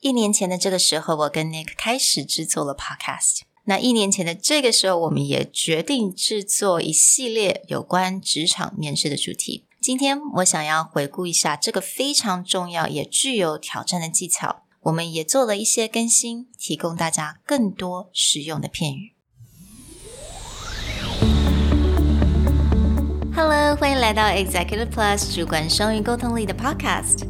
一年前的这个时候，我跟 Nick 开始制作了 Podcast。那一年前的这个时候，我们也决定制作一系列有关职场面试的主题。今天我想要回顾一下这个非常重要也具有挑战的技巧。我们也做了一些更新，提供大家更多实用的片语。Hello，欢迎来到 Executive Plus 主管双语沟通力的 Podcast。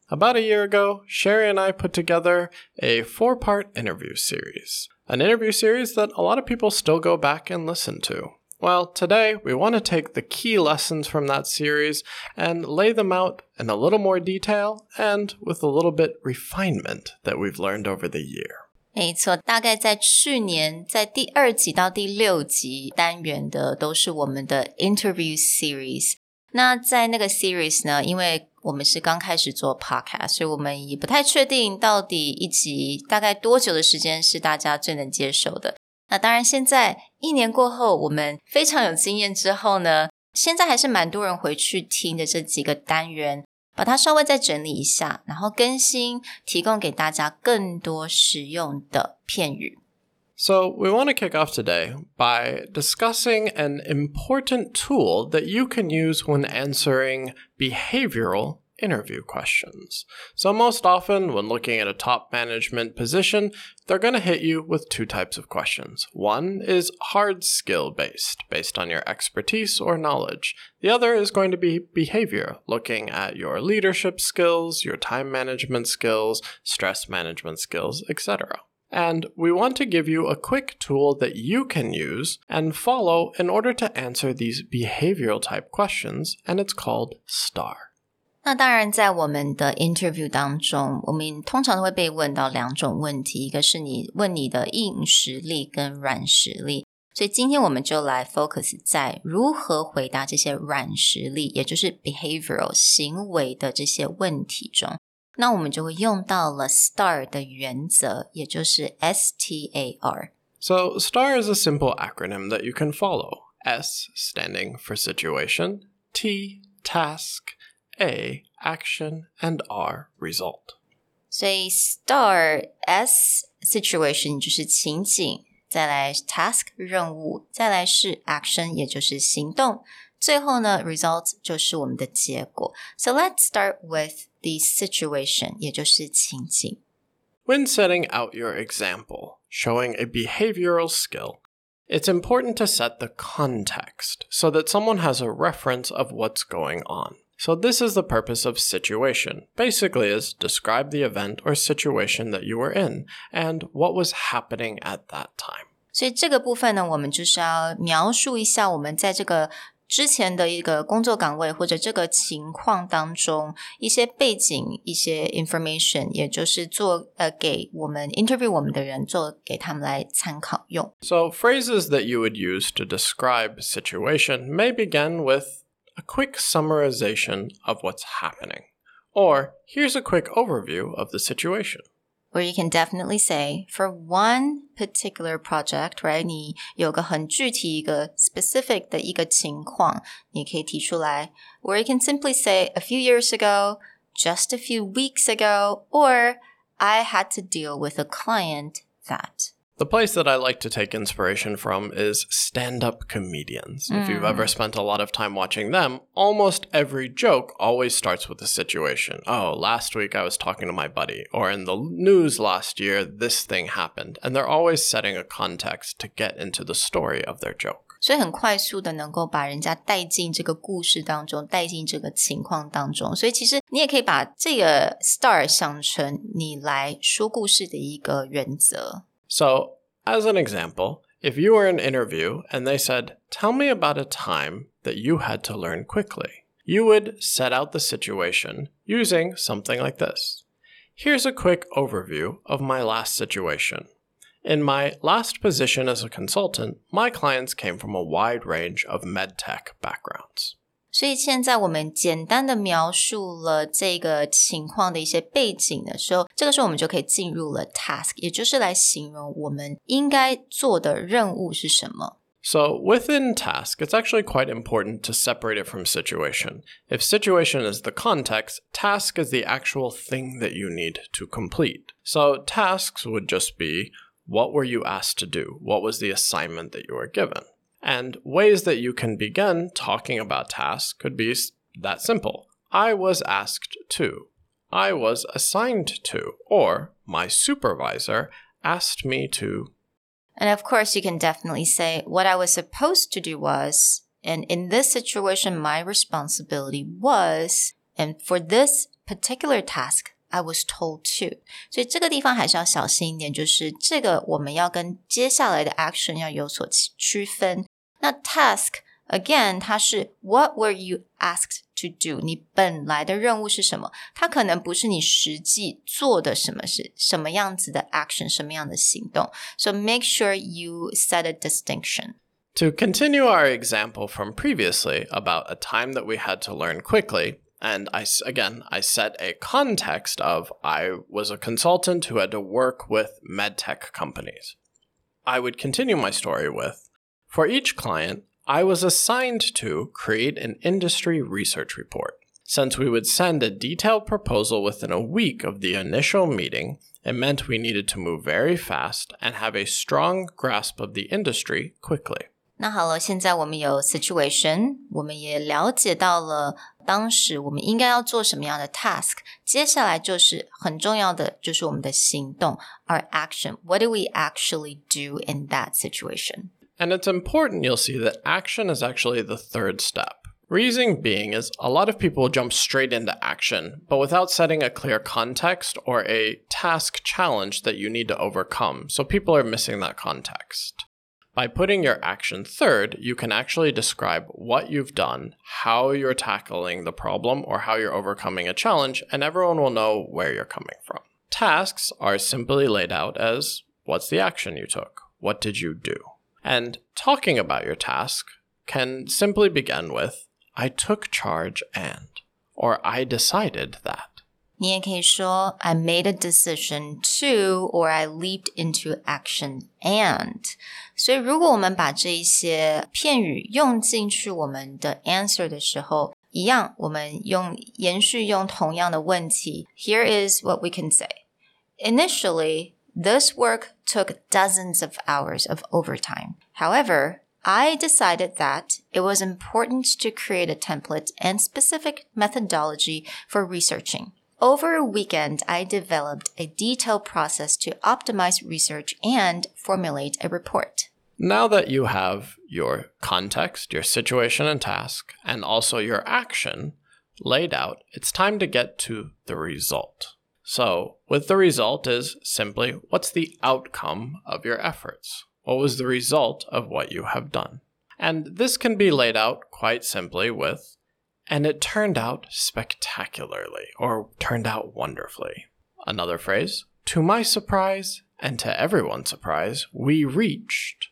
About a year ago, Sherry and I put together a four part interview series an interview series that a lot of people still go back and listen to. Well, today we want to take the key lessons from that series and lay them out in a little more detail and with a little bit refinement that we've learned over the year. 没错，大概在去年，在第二集到第六集单元的都是我们的 interview series。 那在那个 series 呢，因为我们是刚开始做 podcast，所以我们也不太确定到底一集大概多久的时间是大家最能接受的。那当然，现在一年过后，我们非常有经验之后呢，现在还是蛮多人回去听的这几个单元，把它稍微再整理一下，然后更新，提供给大家更多实用的片语。So, we want to kick off today by discussing an important tool that you can use when answering behavioral interview questions. So, most often, when looking at a top management position, they're going to hit you with two types of questions. One is hard skill based, based on your expertise or knowledge. The other is going to be behavior, looking at your leadership skills, your time management skills, stress management skills, etc And we want to give you a quick tool that you can use and follow in order to answer these behavioral type questions, and it's called STAR. 那当然，在我们的 interview 当中，我们通常都会被问到两种问题，一个是你问你的硬实力跟软实力。所以今天我们就来 focus 在如何回答这些软实力，也就是 behavioral 行为的这些问题中。 那我们就会用到了 STAR 的原则，也就是 S T A R。So STAR is a simple acronym that you can follow. S standing for situation, T task, A action, and R result. 所以 STAR S situation 就是情景，再来 task 任务，再来是 action 也就是行动， 最后呢，result 就是我们的结果。So let's start with the situation，也就是情景。When setting out your example, showing a behavioral skill, it's important to set the context so that someone has a reference of what's going on. So this is the purpose of situation. Basically is describe the event or situation that you were in and what was happening at that time. 所以这个部分呢，我们就是要描述一下我们在这个 之前的一个工作岗位或者这个情况当中一些背景、一些 information，也就是做呃给我们 interview 我们的人做给他们来参考用。So phrases that you would use to describe situation may begin with a quick summarization of what's happening, or here's a quick overview of the situation where you can definitely say for one particular project, right? 你有个很具体一个 specific 的一个情况，你可以提出来，or you can simply say a few years ago, just a few weeks ago, or I had to deal with a client that. The place that I like to take inspiration from is stand up comedians. Mm. If you've ever mm. spent a lot of time watching them, almost every joke always starts with a situation. Oh, last week I was talking to my buddy, or in the news last year, this thing happened. And they're always setting a context to get into the story of their joke. 所以很快速的能够把人家带进这个故事当中，带进这个情况当中。所以其实你也可以把这个 star 想成你来说故事的一个原则。 So, as an example, if you were in an interview and they said, Tell me about a time that you had to learn quickly, you would set out the situation using something like this. Here's a quick overview of my last situation. In my last position as a consultant, my clients came from a wide range of medtech backgrounds. 所以现在我们简单的描述了这个情况的一些背景的时候，这个时候我们就可以进入了 task，也就是来形容我们应该做的任务是什么。So, within task, it's actually quite important to separate it from situation. If situation is the context, task is the actual thing that you need to complete. So, tasks would just be what were you asked to do? What was the assignment that you were given? And ways that you can begin talking about tasks could be that simple. I was asked to. I was assigned to. Or my supervisor asked me to and of course, you can definitely say, what I was supposed to do was, and in this situation, my responsibility was, and for this particular task, I was told to。所以这个地方还是要小心一点，就是这个我们要跟接下来的 action 要有所区分。 那 task again，它是 What were you asked to do？你本来的任务是什么？它可能不是你实际做的什么事，什么样子的 action，什么样的行动。So make sure you set a distinction. To continue our example from previously about a time that we had to learn quickly, and I again I set a context of I was a consultant who had to work with medtech companies. I would continue my story with for each client I was assigned to create an industry research report. Since we would send a detailed proposal within a week of the initial meeting, it meant we needed to move very fast and have a strong grasp of the industry quickly. 那好了，现在我们有 situation，我们也了解到了当时我们应该要做什么样的 task。接下来就是很重要的，就是我们的行动，our action。What do we actually do in that Situation？and it's important you'll see that action is actually the third step. Reason being is a lot of people jump straight into action, but without setting a clear context or a task challenge that you need to overcome. So people are missing that context. By putting your action third, you can actually describe what you've done, how you're tackling the problem, or how you're overcoming a challenge, and everyone will know where you're coming from. Tasks are simply laid out as what's the action you took? What did you do? And talking about your task can simply begin with, I took charge and, or I decided that. 你也可以说 I made a decision to or I leaped into action and。所以如果我们把这一些片语用进去我们的 answer 的时候，一样，我们用延续用同样的问题。Here is what we can say. Initially, this work took dozens of hours of overtime. However, I decided that it was important to create a template and specific methodology for researching. Over a weekend, I developed a detailed process to optimize research and formulate a report. Now that you have your context, your situation and task, and also your action laid out, it's time to get to the result. So, with the result is simply what's the outcome of your efforts? What was the result of what you have done? And this can be laid out quite simply with, and it turned out spectacularly, or turned out wonderfully. Another phrase, to my surprise, and to everyone's surprise, we reached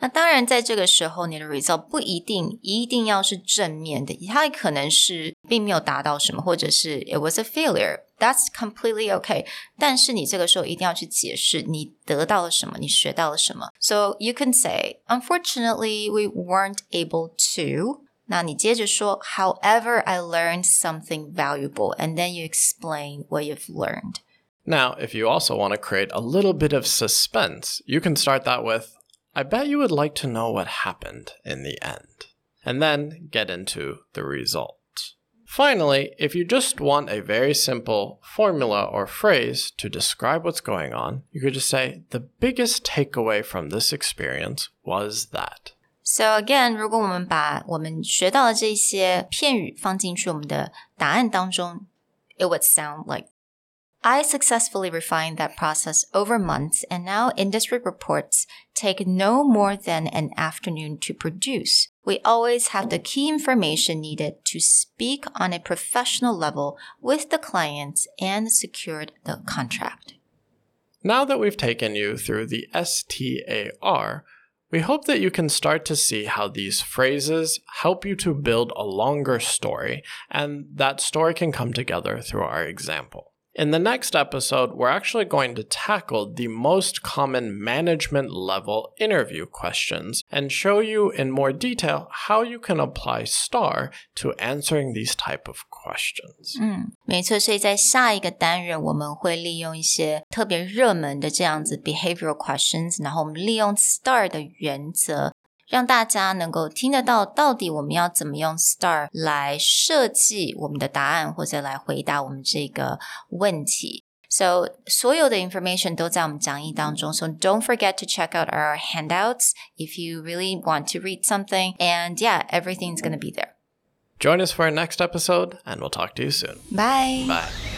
那当然，在这个时候，你的 result 不一定一定要是正面的，它可能是并没有达到什么，或者是 it was a failure。That's completely okay。但是你这个时候一定要去解释你得到了什么，你学到了什么。So you can say, unfortunately, we weren't able to. 那你接着说，However, I learned something valuable, and then you explain what you've learned. Now, if you also want to create a little bit of suspense, you can start that with I bet you would like to know what happened in the end, and then get into the result. Finally, if you just want a very simple formula or phrase to describe what's going on, you could just say, The biggest takeaway from this experience was that. So again，如果我们把我们学到的这些片语放进去我们的答案当中，it would sound like I successfully refined that process over months, and now industry reports take no more than an afternoon to produce. We always have the key information needed to speak on a professional level with the clients and secured the contract. Now that we've taken you through the STAR, we hope that you can start to see how these phrases help you to build a longer story, and that story can come together through our example. In the next episode, we're actually going to tackle the most common management level interview questions and show you in more detail how you can apply STAR to answering these type of questions. 嗯，没错。所以在下一个单元，我们会利用一些特别热门的这样子 behavioral questions，然后我们利用 STAR 的原则 让大家能够听得到，到底我们要怎么用 STAR 来设计我们的答案，或者来回答我们这个问题。So 所有的 information 都在我们讲义当中。So don't forget to check out our handouts if you really want to read something. And yeah, everything's going to be there. Join us for our next episode, and we'll talk to you soon. Bye. Bye.